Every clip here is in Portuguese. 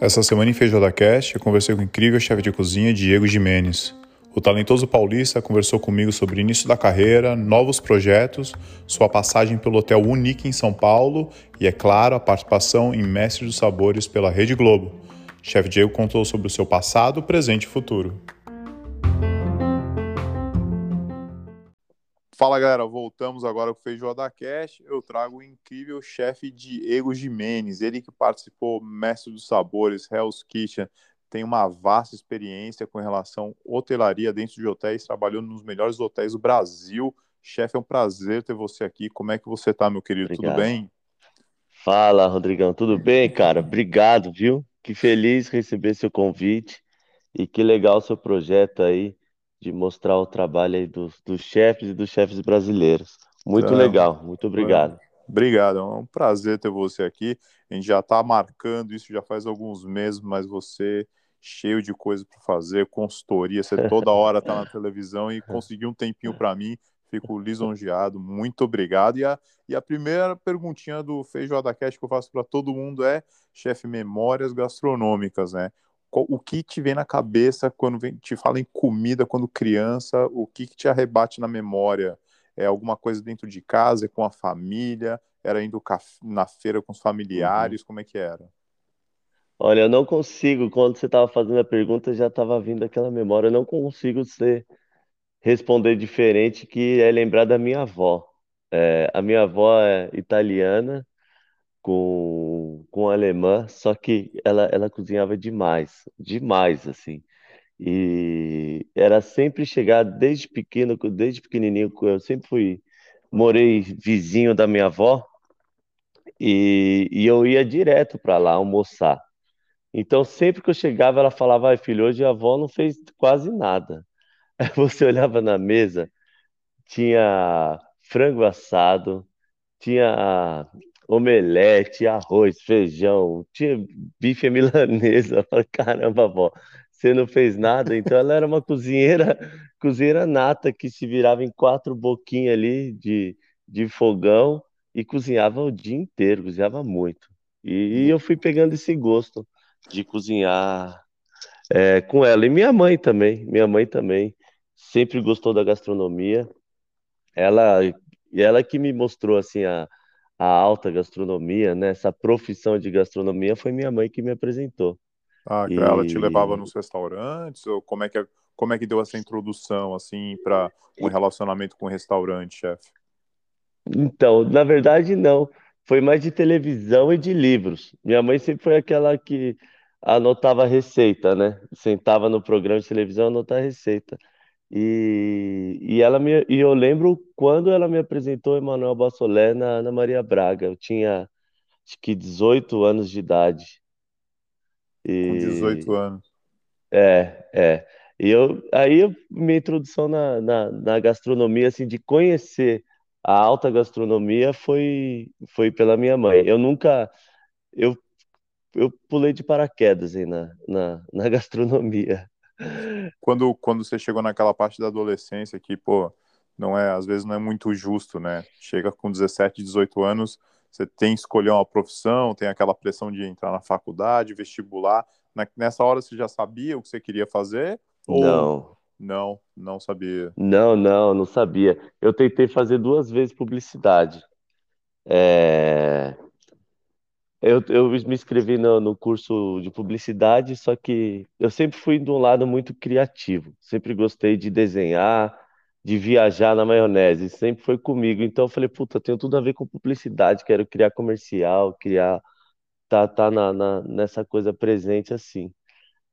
Essa semana em Feijoada Cast, eu conversei com o incrível chefe de cozinha Diego Jimenez. O talentoso paulista conversou comigo sobre início da carreira, novos projetos, sua passagem pelo Hotel Unique em São Paulo e, é claro, a participação em Mestre dos Sabores pela Rede Globo. Chefe Diego contou sobre o seu passado, presente e futuro. Fala galera, voltamos agora com o Feijoada Cast. Eu trago o incrível chefe Diego Jimenez, ele que participou Mestre dos Sabores, Hell's Kitchen, tem uma vasta experiência com relação à hotelaria dentro de hotéis, trabalhou nos melhores hotéis do Brasil. Chefe, é um prazer ter você aqui. Como é que você tá, meu querido? Obrigado. Tudo bem? Fala, Rodrigão. Tudo bem, cara? Obrigado, viu? Que feliz receber seu convite e que legal seu projeto aí de mostrar o trabalho aí dos, dos chefes e dos chefes brasileiros. Muito legal, muito obrigado. Obrigado, é um prazer ter você aqui. A gente já está marcando isso já faz alguns meses, mas você cheio de coisa para fazer, consultoria, você toda hora está na televisão e conseguiu um tempinho para mim. Fico lisonjeado, muito obrigado. E a, e a primeira perguntinha do Feijoada Cast que eu faço para todo mundo é, chefe, memórias gastronômicas, né? O que te vem na cabeça quando vem, te fala em comida quando criança? O que, que te arrebate na memória? É alguma coisa dentro de casa, com a família? Era indo na feira com os familiares? Uhum. Como é que era? Olha, eu não consigo, quando você estava fazendo a pergunta, já estava vindo aquela memória. Eu não consigo ser, responder diferente que é lembrar da minha avó. É, a minha avó é italiana, com, com alemã, só que ela, ela cozinhava demais, demais, assim. E era sempre chegar desde pequeno, desde pequenininho, eu sempre fui, morei vizinho da minha avó e, e eu ia direto para lá almoçar. Então, sempre que eu chegava, ela falava: Ai, filho, hoje a avó não fez quase nada. Aí você olhava na mesa, tinha frango assado, tinha omelete, arroz, feijão, tinha bife milanesa. Eu caramba, vó, você não fez nada? Então ela era uma cozinheira, cozinheira nata que se virava em quatro boquinhas ali de, de fogão e cozinhava o dia inteiro, cozinhava muito. E, e eu fui pegando esse gosto de cozinhar é, com ela. E minha mãe também, minha mãe também sempre gostou da gastronomia. Ela, ela que me mostrou assim a a alta gastronomia, né? Essa profissão de gastronomia foi minha mãe que me apresentou. Ah, e... ela te levava nos restaurantes ou como é que como é que deu essa introdução assim para um relacionamento com o restaurante, chefe? Então, na verdade não, foi mais de televisão e de livros. Minha mãe sempre foi aquela que anotava receita, né? Sentava no programa de televisão anotava receita. E, e, ela me, e eu lembro quando ela me apresentou Emanuel Bassolé na, na Maria Braga. Eu tinha acho que 18 anos de idade. E, Com 18 anos. É, é. E eu, aí minha introdução na, na, na, gastronomia, assim, de conhecer a alta gastronomia foi, foi pela minha mãe. Eu nunca, eu, eu pulei de paraquedas aí na, na, na gastronomia quando, quando você chegou naquela parte da adolescência que, pô, não é, às vezes não é muito justo, né? Chega com 17, 18 anos, você tem que escolher uma profissão, tem aquela pressão de entrar na faculdade, vestibular. nessa hora você já sabia o que você queria fazer? Ou... Não. Não, não sabia. Não, não, não sabia. Eu tentei fazer duas vezes publicidade. É... Eu, eu me inscrevi no, no curso de publicidade, só que eu sempre fui de um lado muito criativo. Sempre gostei de desenhar, de viajar na maionese. Sempre foi comigo. Então eu falei, puta, tenho tudo a ver com publicidade. Quero criar comercial, criar. Tá, tá na, na, nessa coisa presente assim.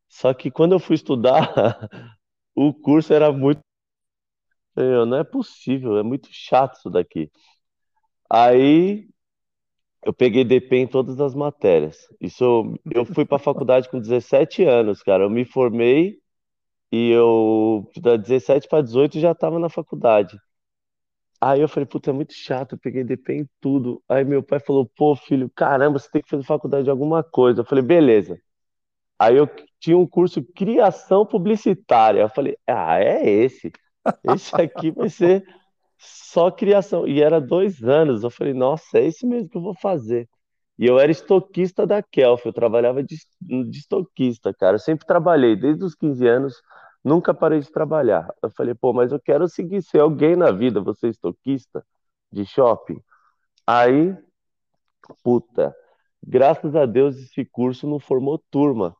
Só que quando eu fui estudar, o curso era muito. não é possível, é muito chato isso daqui. Aí eu peguei DP em todas as matérias. Isso eu fui para a faculdade com 17 anos, cara. Eu me formei e eu da 17 para 18 já estava na faculdade. Aí eu falei, puta, é muito chato, eu peguei DP em tudo. Aí meu pai falou, pô, filho, caramba, você tem que fazer faculdade de alguma coisa. Eu falei, beleza. Aí eu tinha um curso criação publicitária. Eu falei, ah, é esse. Esse aqui vai ser Só criação. E era dois anos. Eu falei, nossa, é isso mesmo que eu vou fazer. E eu era estoquista da Kelf, eu trabalhava de, de estoquista, cara. Eu sempre trabalhei, desde os 15 anos, nunca parei de trabalhar. Eu falei, pô, mas eu quero seguir ser alguém na vida, você estoquista de shopping. Aí, puta, graças a Deus esse curso não formou turma.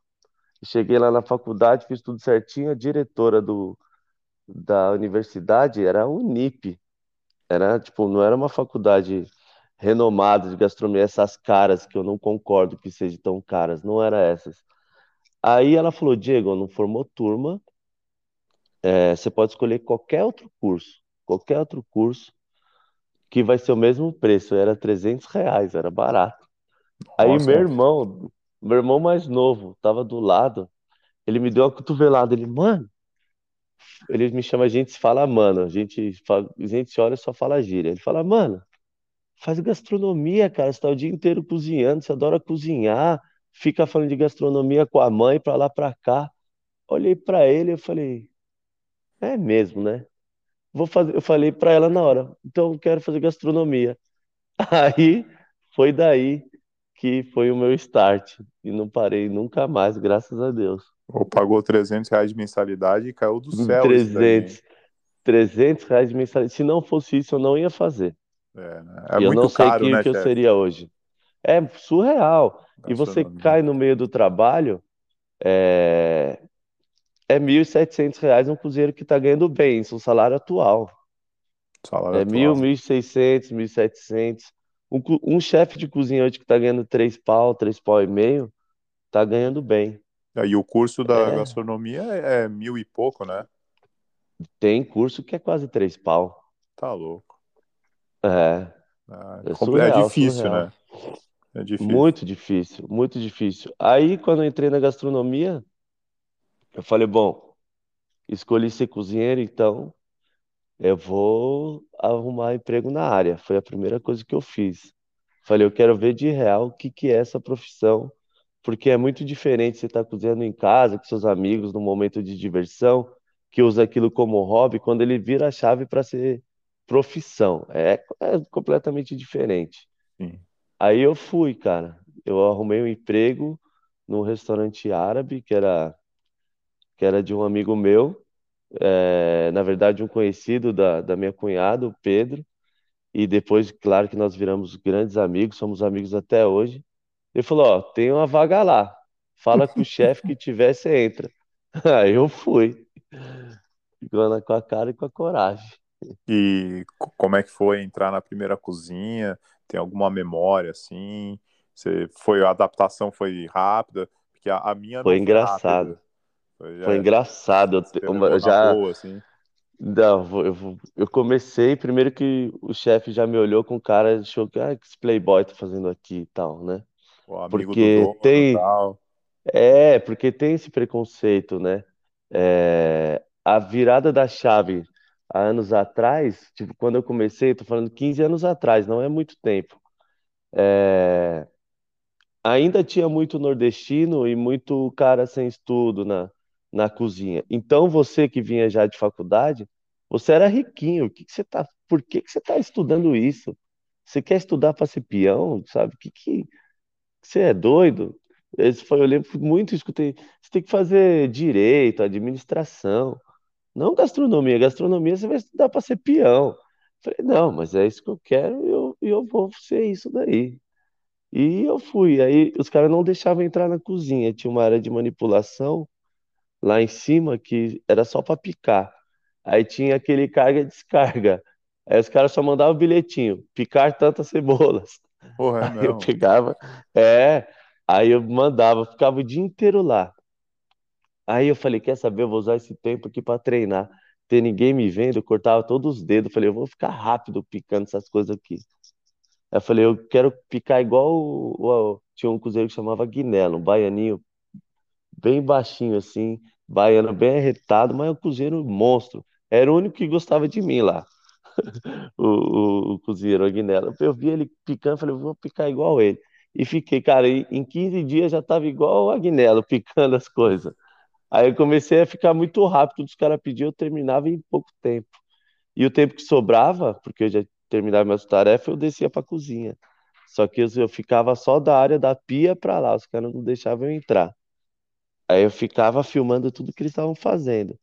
Cheguei lá na faculdade, fiz tudo certinho, a diretora do, da universidade era a Unip. Era, tipo, não era uma faculdade renomada de gastronomia, essas caras que eu não concordo que sejam tão caras, não era essas. Aí ela falou, Diego, não formou turma, é, você pode escolher qualquer outro curso, qualquer outro curso que vai ser o mesmo preço, era 300 reais, era barato. Aí Nossa, meu irmão, meu irmão mais novo, tava do lado, ele me deu uma cotovelada, ele, mano, ele me chama, a gente se fala, mano, a gente, a gente olha e só fala gíria. Ele fala, mano, faz gastronomia, cara, você tá o dia inteiro cozinhando, você adora cozinhar, fica falando de gastronomia com a mãe pra lá pra cá. Olhei pra ele e falei, é mesmo, né? Vou fazer, eu falei pra ela na hora, então eu quero fazer gastronomia. Aí foi daí que foi o meu start e não parei nunca mais, graças a Deus. Ou pagou 300 reais de mensalidade e caiu do céu isso daí, hein? 300, 300 reais de mensalidade. Se não fosse isso, eu não ia fazer. É, né? É eu não sei caro, quem né, que eu seria hoje. É surreal. E você cai no meio do trabalho, é, é 1.700 reais um cozinheiro que está ganhando bem, isso é o salário atual. Salário É 1.000, atual. 1.600, 1.700. Um, um chefe de cozinha hoje que está ganhando 3 pau, 3 pau e meio, está ganhando bem. E o curso da É, gastronomia é, é mil e pouco, né? tem curso que é quase 3 pau. Tá louco. É, Ah, é compli- É surreal, difícil, surreal. né? É difícil. Muito difícil, muito difícil. Aí, quando eu entrei na gastronomia, eu falei, bom, escolhi ser cozinheiro, então eu vou arrumar emprego na área. Foi a primeira coisa que eu fiz. Falei, eu quero ver de real o que que é essa profissão, porque é muito diferente você estar cozinhando em casa com seus amigos num momento de diversão, que usa aquilo como hobby, quando ele vira a chave para ser profissão. É, é completamente diferente. Sim. Aí eu fui, cara. Eu arrumei um emprego num restaurante árabe, que era, que era de um amigo meu, é, na verdade, um conhecido da, da minha cunhada, o Pedro. E depois, claro que nós viramos grandes amigos, somos amigos até hoje. Ele falou: Ó, tem uma vaga lá. Fala com o chefe que tiver, você entra. Aí eu fui, com a cara e com a coragem. E co- como é que foi entrar na primeira cozinha? Tem alguma memória assim? Você foi, a adaptação foi rápida? Porque a, a minha Foi não foi engraçado. rápida. Foi, é, engraçado. Eu, eu já. boa, assim. Não, eu, eu comecei, primeiro que o chefe já me olhou com cara, achou que, ah, que esse playboy tá fazendo aqui e tal, né? Porque dono tem, tal. é, porque tem esse preconceito, né? É, a virada da chave há anos atrás, tipo, quando eu comecei, tô falando 15 anos atrás, não é muito tempo. É, ainda tinha muito nordestino e muito cara sem estudo na, na cozinha. Então você que vinha já de faculdade, você era riquinho. O que que você tá, por que que você está estudando isso? Você quer estudar para ser peão, sabe? Que que você é doido? Esse foi, eu lembro muito, escutei, você tem que fazer direito, administração, não gastronomia. Gastronomia você vai estudar para ser peão. Falei, não, mas é isso que eu quero e eu, eu vou ser isso daí. E eu fui. Aí os caras não deixavam entrar na cozinha. Tinha uma área de manipulação lá em cima que era só para picar. Aí tinha aquele carga e descarga. Aí os caras só mandavam o bilhetinho, picar tantas cebolas. Porra, Aí eu pegava, é, aí eu mandava, ficava o dia inteiro lá. Aí eu falei, quer saber, eu vou usar esse tempo aqui para treinar. Ter ninguém me vendo, eu cortava todos os dedos. Falei, eu vou ficar rápido picando essas coisas aqui. Aí eu falei, eu quero picar igual o, o- tinha um cozinheiro que chamava Guinelo, um baianinho bem baixinho assim, baiano bem arretado, mas é um cozinheiro monstro. Era o único que gostava de mim lá, o, o, o cozinheiro Aguinaldo. Eu vi ele picando, falei, vou picar igual ele. E fiquei, cara, em em 15 dias já tava igual o Agnello, picando as coisas. Aí eu comecei a ficar muito rápido, os caras pediam, eu terminava em pouco tempo. E o tempo que sobrava, porque eu já terminava minhas tarefas, eu descia para a cozinha. Só que eu, eu ficava só da área da pia para lá, os caras não deixavam eu entrar. Aí eu ficava filmando tudo que eles estavam fazendo.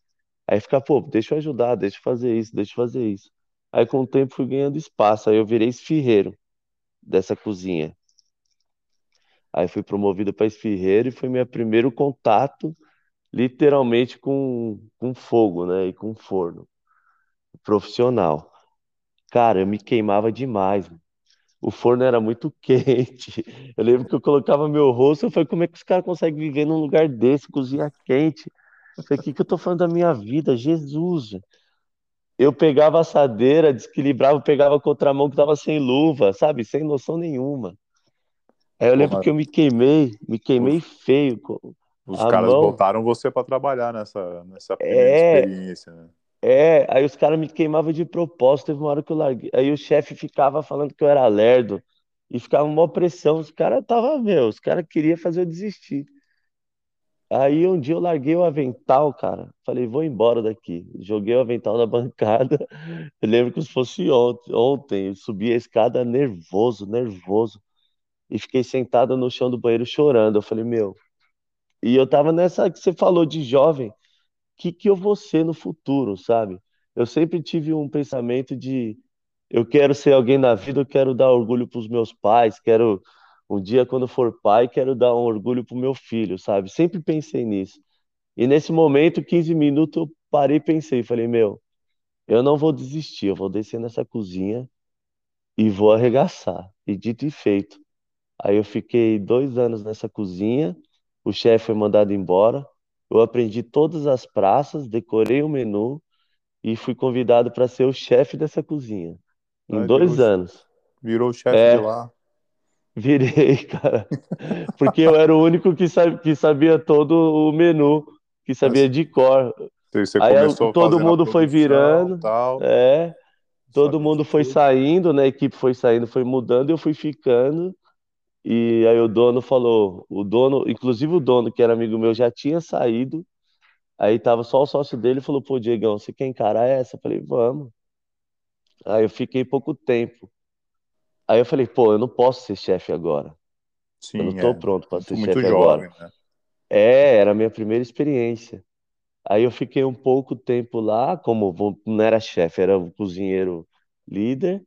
Aí ficava, pô, deixa eu ajudar, deixa eu fazer isso, deixa eu fazer isso. Aí com o tempo fui ganhando espaço, aí eu virei esfirreiro dessa cozinha. Aí fui promovido para esfirreiro e foi meu primeiro contato, literalmente, com, com fogo, né? E com forno profissional. Cara, eu me queimava demais. O forno era muito quente. Eu lembro que eu colocava meu rosto, eu falei, como é que os caras conseguem viver num lugar desse, cozinha quente? Eu falei, o que, que eu tô falando da minha vida? Jesus! Eu pegava a assadeira, desequilibrava, pegava a contramão que tava sem luva, sabe? Sem noção nenhuma. Aí eu lembro Porra, que eu me queimei, me queimei os, feio. os A caras mão. botaram você para trabalhar nessa, nessa É, experiência, né? é. Aí os caras me queimavam de propósito. Teve uma hora que eu larguei. Aí o chefe ficava falando que eu era lerdo. E ficava uma pressão. Os caras tava, meu, os caras queriam fazer eu desistir. Aí um dia eu larguei o avental, cara. Falei, vou embora daqui. Joguei o avental na bancada. Eu lembro que se fosse ontem, ontem. Eu subi a escada nervoso, nervoso. E fiquei sentado no chão do banheiro chorando. Eu falei, meu. E eu tava nessa que você falou de jovem. que que eu vou ser no futuro, sabe? Eu sempre tive um pensamento de eu quero ser alguém na vida, eu quero dar orgulho para os meus pais, quero um dia quando for pai, quero dar um orgulho para o meu filho, sabe? Sempre pensei nisso. E nesse momento, 15 minutos, eu parei e pensei, falei, meu, eu não vou desistir, eu vou descer nessa cozinha e vou arregaçar. E dito e feito. Aí eu fiquei dois anos nessa cozinha, o chefe foi mandado embora, eu aprendi todas as praças, decorei o menu e fui convidado para ser o chefe dessa cozinha. Em virou, dois anos. virou o chefe de É, lá. Virei, cara. Porque eu era o único que, que sabia todo o menu, que sabia de cor. você Aí eu- todo mundo foi virando, tal, é, todo mundo foi saindo, né? A equipe foi saindo, foi mudando, eu fui ficando. E aí o dono falou, o dono, inclusive o dono, que era amigo meu, já tinha saído. Aí tava só o sócio dele e falou, pô, Diegão, você quer encarar essa? Eu falei, vamos. Aí eu fiquei pouco tempo. Aí eu falei, pô, eu não posso ser chefe agora. Eu não Sim, tô é. pronto para ser chefe agora. né? É, era a minha primeira experiência. Aí eu fiquei um pouco tempo lá, como não era chefe, era o cozinheiro líder.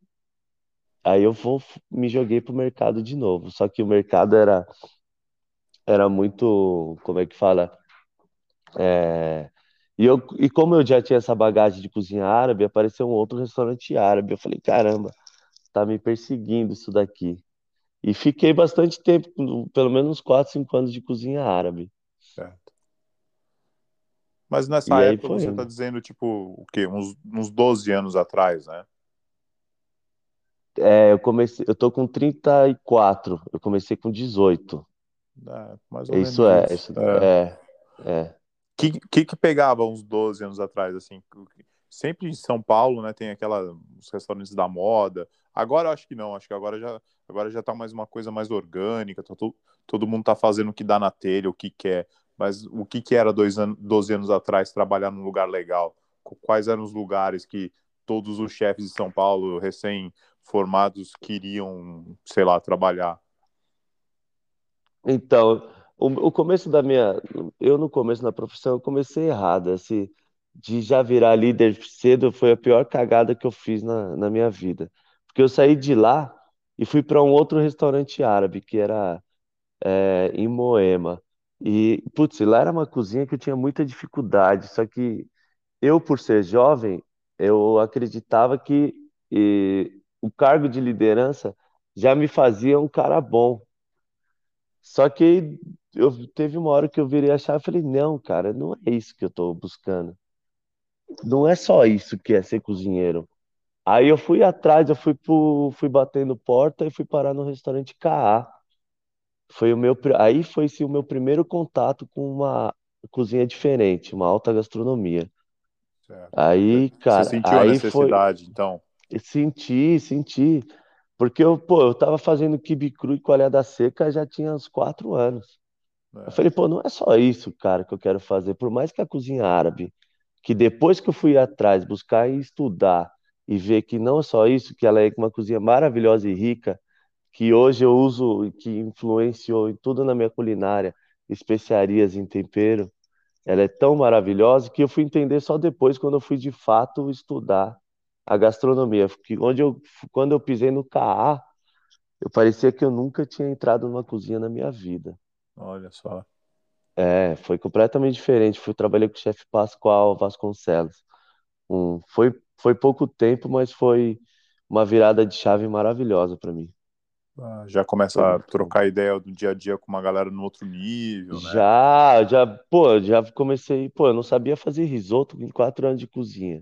Aí eu vou, me joguei pro mercado de novo. Só que o mercado era, era muito, como é que fala? É, e, eu, e como eu já tinha essa bagagem de cozinha árabe, apareceu um outro restaurante árabe. Eu falei, caramba, tá me perseguindo isso daqui. E fiquei bastante tempo, pelo menos uns 4, 5 anos de cozinha árabe. Certo. Mas nessa E época você tá indo. dizendo, tipo, o quê? Uns, uns 12 anos atrás, né? É, eu comecei, eu tô com 34, eu comecei com 18. É, mais ou Isso menos é, isso. isso É. é, é. que, que que pegava uns 12 anos atrás, assim? Sempre em São Paulo, né, tem aquela, os restaurantes da moda. Agora acho que não, acho que agora já, agora já tá mais uma coisa mais orgânica, tá to- todo mundo tá fazendo o que dá na telha, o que quer. Mas o que que era dois anos, 12 anos atrás trabalhar num lugar legal? Qu- Quais eram os lugares que todos os chefes de São Paulo, recém-formados, queriam, sei lá, trabalhar? Então, o, o começo da minha, eu no começo da profissão eu comecei errado, assim, de já virar líder cedo foi a pior cagada que eu fiz na, na minha vida, porque eu saí de lá e fui para um outro restaurante árabe que era é, em Moema e putz, lá era uma cozinha que eu tinha muita dificuldade, só que eu por ser jovem eu acreditava que e, o cargo de liderança já me fazia um cara bom. Só que eu teve uma hora que eu virei a chave e falei, não, cara, não é isso que eu tô buscando. Não é só isso que é ser cozinheiro. Aí eu fui atrás, eu fui pro, fui batendo porta e fui parar no restaurante KA. Foi o meu, aí foi sim, o meu primeiro contato com uma cozinha diferente, uma alta gastronomia. Certo. Aí, Você cara, sentiu a aí foi, necessidade, então? senti, senti, porque eu, pô, eu tava fazendo quibe cru e coalhada seca já tinha uns quatro anos. Eu É, falei, pô, não é só isso, cara, que eu quero fazer. Por mais que a cozinha árabe, que depois que eu fui atrás buscar e estudar, e ver que não é só isso, que ela é uma cozinha maravilhosa e rica, que hoje eu uso e que influenciou em tudo na minha culinária, especiarias em tempero. Ela é tão maravilhosa que eu fui entender só depois, quando eu fui de fato estudar a gastronomia. Que onde eu, quando eu pisei no CAA, eu parecia que eu nunca tinha entrado numa cozinha na minha vida. Olha só. É, foi completamente diferente. Fui trabalhar com o chefe Pascoal Vasconcelos. Um, foi, foi pouco tempo, mas foi uma virada de chave maravilhosa para mim. Ah, já começa a trocar ideia do dia a dia com uma galera no outro nível, né? Já, já, pô, já comecei, pô, eu não sabia fazer risoto em quatro anos de cozinha,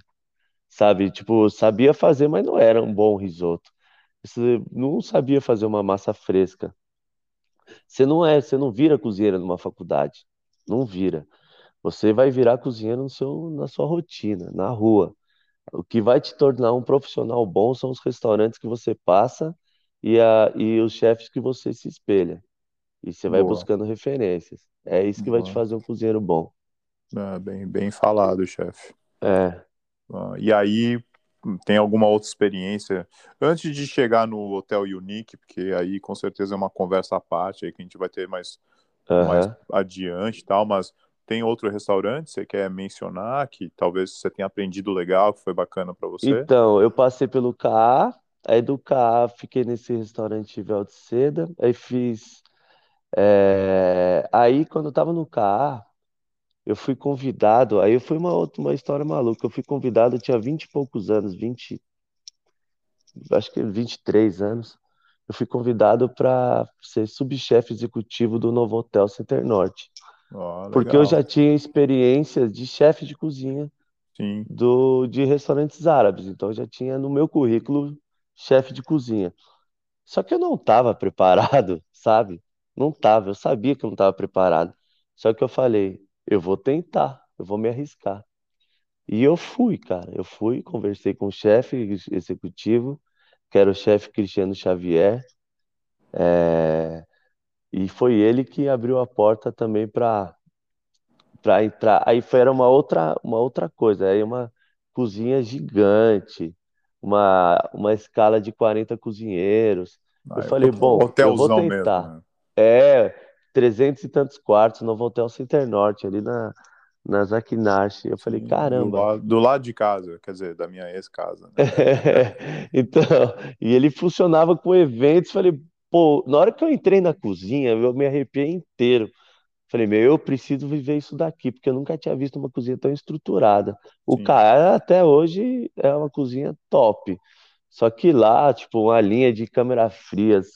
sabe? Tipo, sabia fazer, mas não era um bom risoto. Você não sabia fazer uma massa fresca. Você não é, você não vira cozinheiro numa faculdade, não vira. Você vai virar cozinheiro no seu, na sua rotina, na rua. O que vai te tornar um profissional bom são os restaurantes que você passa e, a, e os chefes que você se espelha. E você vai Boa. buscando referências. É isso que vai te Boa. fazer um cozinheiro bom. É, bem, bem falado, chefe. É. Ah, e aí, tem alguma outra experiência? Antes de chegar no Hotel Unique, porque aí com certeza é uma conversa à parte aí que a gente vai ter mais, mais adiante e tal, mas tem outro restaurante que você quer mencionar que talvez você tenha aprendido legal, que foi bacana para você? Então, eu passei pelo CA, aí do CA fiquei nesse restaurante Véu de Seda, aí fiz. é, Aí, quando eu tava no CA, eu fui convidado, aí foi uma outra uma história maluca. Eu fui convidado, eu tinha 20 e poucos anos, 20, acho que 23 anos. Eu fui convidado para ser subchefe executivo do novo Hotel Center Norte, Porque eu já tinha experiência de chefe de cozinha Sim, do, de restaurantes árabes, então eu já tinha no meu currículo chefe de cozinha. Só que eu não estava preparado, sabe? Não estava, eu sabia que eu não estava preparado. Só que eu falei, eu vou tentar, eu vou me arriscar. E eu fui, cara. Eu fui, conversei com o chefe ex- executivo, que era o chefe Cristiano Xavier, é, e foi ele que abriu a porta também para para entrar. Aí foi era uma outra uma outra coisa, aí uma cozinha gigante, uma uma escala de 40 cozinheiros. Eu Ah, é falei, bom, eu vou hotelzão mesmo, tentar. né? É, 300 e tantos quartos no Hotel Center Norte, ali na, na Zaquinarche. Eu falei, Sim, do caramba. lado, do lado de casa, quer dizer, da minha ex-casa, né? Então, e ele funcionava com eventos. Falei, pô, na hora que eu entrei na cozinha, eu me arrepiei inteiro. Falei, meu, eu preciso viver isso daqui, porque eu nunca tinha visto uma cozinha tão estruturada. O Sim, cara até hoje é uma cozinha top. Só que lá, tipo, uma linha de câmera frias,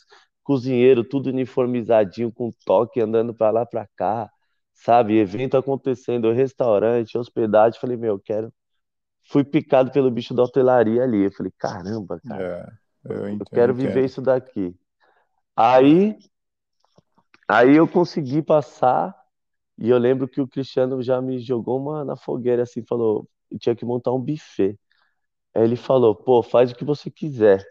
cozinheiro tudo uniformizadinho, com toque, andando pra lá pra cá, sabe? Evento acontecendo, restaurante, hospedagem. Falei, meu, eu quero. Fui picado pelo bicho da hotelaria ali. Eu falei, caramba, cara, é, eu eu ent- eu quero viver entendo. isso daqui. Aí, aí eu consegui passar. E eu lembro que o Cristiano já me jogou uma na fogueira assim, falou, tinha que montar um buffet. Aí ele falou, pô, faz o que você quiser.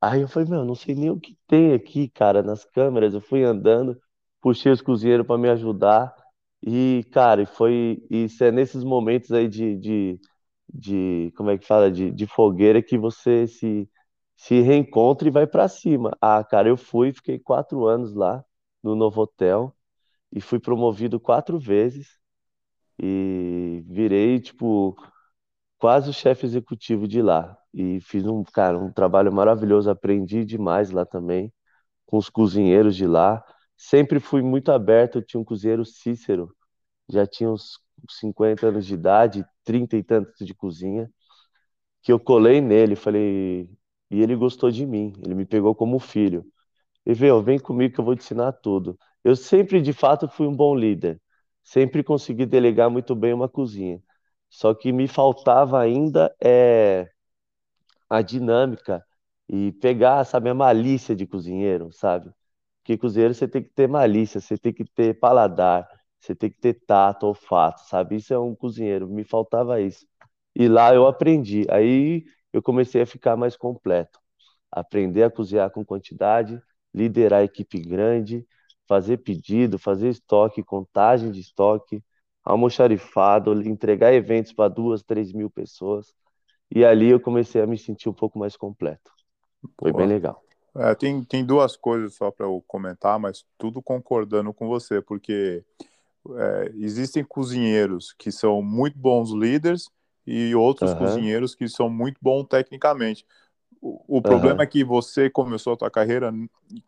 Aí eu falei, meu, não sei nem o que tem aqui, cara, nas câmeras. Eu fui andando, puxei os cozinheiros para me ajudar. E, cara, foi isso é nesses momentos aí de, de, de como é que fala, de, de fogueira que você se, se reencontra e vai para cima. Ah, cara, eu fui, fiquei quatro anos lá no novo hotel e fui promovido quatro vezes e virei, tipo, quase o chefe executivo de lá. E fiz um, cara, um trabalho maravilhoso, aprendi demais lá também, com os cozinheiros de lá. Sempre fui muito aberto, eu tinha um cozinheiro Cícero, já tinha uns 50 anos de idade, 30 e tantos de cozinha, que eu colei nele, falei, e ele gostou de mim, ele me pegou como filho. E veio, vem comigo que eu vou te ensinar tudo. Eu sempre, de fato, fui um bom líder. Sempre consegui delegar muito bem uma cozinha. Só que me faltava ainda é, a dinâmica e pegar, sabe, a malícia de cozinheiro, sabe? Porque cozinheiro você tem que ter malícia, você tem que ter paladar, você tem que ter tato, olfato, sabe? Isso é um cozinheiro. Me faltava isso. E lá eu aprendi. Aí eu comecei a ficar mais completo aprender a cozinhar com quantidade, liderar a equipe grande, fazer pedido, fazer estoque, contagem de estoque, almoxarifado, entregar eventos para duas, três mil pessoas. e ali eu comecei a me sentir um pouco mais completo. Foi bem legal. É, tem, tem duas coisas só para eu comentar, mas tudo concordando com você, porque é, existem cozinheiros que são muito bons líderes e outros Aham, cozinheiros que são muito bons tecnicamente. O, o problema aham. é que você começou a tua carreira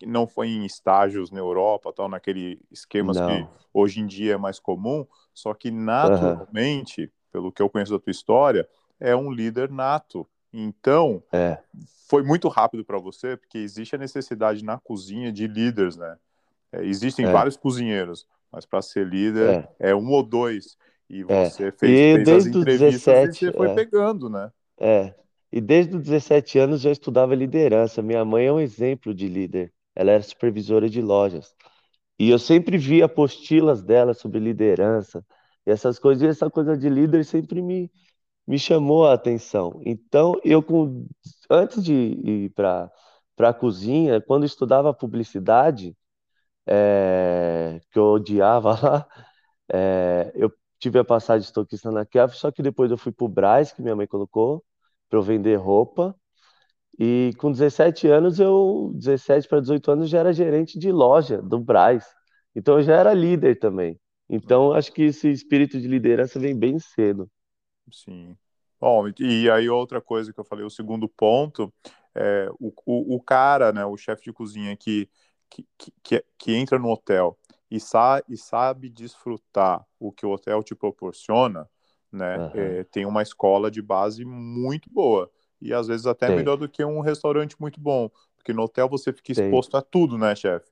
não foi em estágios na Europa, tal, naquele esquemas que hoje em dia é mais comum, só que naturalmente, pelo que eu conheço da tua história, é um líder nato. Então, É, foi muito rápido para você, porque existe a necessidade na cozinha de líderes, né? É, existem é, vários cozinheiros, mas para ser líder é, é um ou dois. E é. você fez, E fez as desde os entrevistas e 17, você foi é, pegando, né? é. E desde os 17 anos já estudava liderança. Minha mãe é um exemplo de líder. Ela era supervisora de lojas. E eu sempre via apostilas dela sobre liderança e essas coisas. E essa coisa de líder sempre me, me chamou a atenção. Então, eu com, antes de ir para para a cozinha, quando eu estudava publicidade, é, que eu odiava lá, é, eu tive a passagem de estoquista na Kef, só que depois eu fui para o Brás, que minha mãe colocou, para eu vender roupa. E com 17 anos, eu, 17 para 18 anos, já era gerente de loja do Brás. Então eu já era líder também. Então acho que esse espírito de liderança vem bem cedo. Sim. Bom, e aí outra coisa que eu falei, o segundo ponto, é o, o, o cara, né, o chefe de cozinha que, que, que, que entra no hotel e, sa e sabe desfrutar o que o hotel te proporciona, né, Aham. é, tem uma escola de base muito boa e às vezes até Tem, melhor do que um restaurante muito bom, porque no hotel você fica tem, exposto a tudo, né, chefe?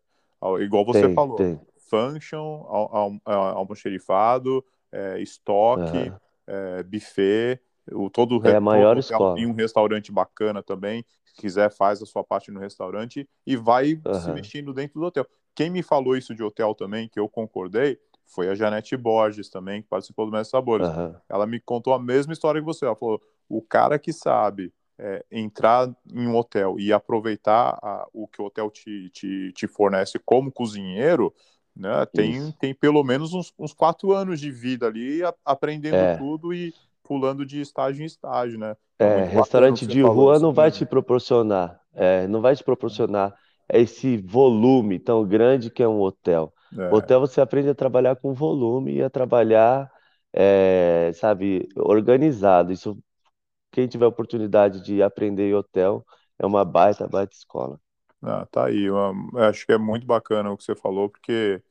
Igual você tem, falou, function, al, al, al- almoxerifado, é, estoque, Aham. é, buffet, o, todo, É re- a maior hotel tem escola. um restaurante bacana também. Se quiser, faz a sua parte no restaurante e vai se Aham. mexendo dentro do hotel. Quem me falou isso de hotel também, que eu concordei, foi a Janete Borges também, que participou do Mestre Sabores. Aham. Ela me contou a mesma história que você. Ela falou: o cara que sabe é, entrar em um hotel e aproveitar a, o que o hotel te, te, te fornece como cozinheiro, né, tem, Isso. tem pelo menos uns, uns quatro anos de vida ali a, aprendendo É. tudo e pulando de estágio em estágio, né? Então é restaurante de rua isso não vai mesmo. te proporcionar, é, não vai te proporcionar esse volume tão grande que é um hotel. É, Hotel você aprende a trabalhar com volume e a trabalhar, é, sabe, organizado. Isso, quem tiver oportunidade de aprender em hotel, é uma baita, baita escola. ah, tá aí. Eu acho que é muito bacana o que você falou, porque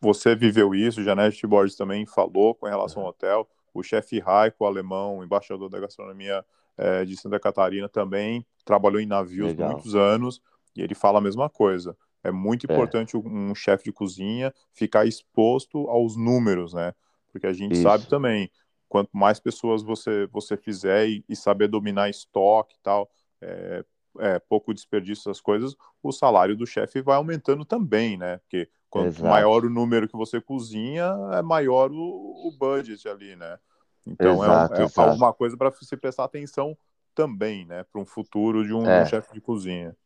você viveu isso, Janete Borges também falou com relação ao hotel. O chefe Raico, alemão, embaixador da gastronomia é, de Santa Catarina, também trabalhou em navios Legal. muitos anos e ele fala a mesma coisa. É muito É, importante um um chefe de cozinha ficar exposto aos números, né? Porque a gente sabe isso, também, quanto mais pessoas você, você fizer e, e saber dominar estoque e tal, é, é, pouco desperdício das coisas, o salário do chefe vai aumentando também, né? Porque quanto exato, maior o número que você cozinha, é maior o, o budget ali, né? Então é, exato, é exato. alguma coisa para se prestar atenção também, né? Para um futuro de um, de um É, chefe de cozinha.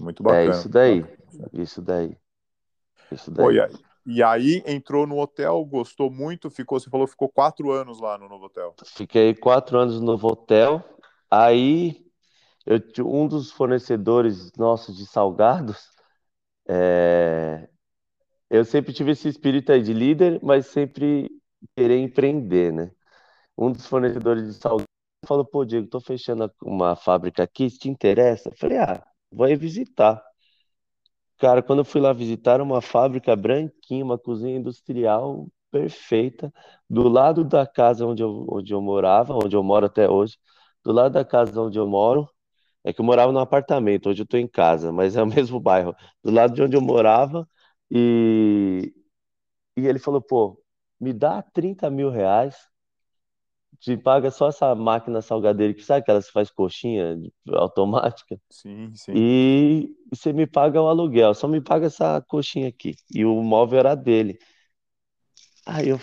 Muito é bacana, isso muito daí, isso daí, isso Pô, e daí. aí, e aí entrou no hotel, gostou muito, ficou, você falou, ficou quatro anos lá no novo hotel. Fiquei quatro anos no hotel. Aí eu, um dos fornecedores nossos de salgados, é, eu sempre tive esse espírito aí de líder, mas sempre querer empreender, né? Um dos fornecedores de salgados falou, pô, Diego, tô fechando uma fábrica aqui, se te interessa? Eu falei, ah, aí visitar. Cara, quando eu fui lá visitar, uma fábrica branquinha, uma cozinha industrial perfeita, do lado da casa onde eu, onde eu morava, onde eu moro até hoje, do lado da casa onde eu moro, é que eu morava num apartamento, hoje eu tô em casa, mas é o mesmo bairro, do lado de onde eu morava, e, e ele falou, pô, me dá 30 mil reais, te paga só essa máquina salgadeira, que sabe que faz coxinha automática? Sim, sim. E você me paga o aluguel, só me paga essa coxinha aqui. E o móvel era dele. Aí eu,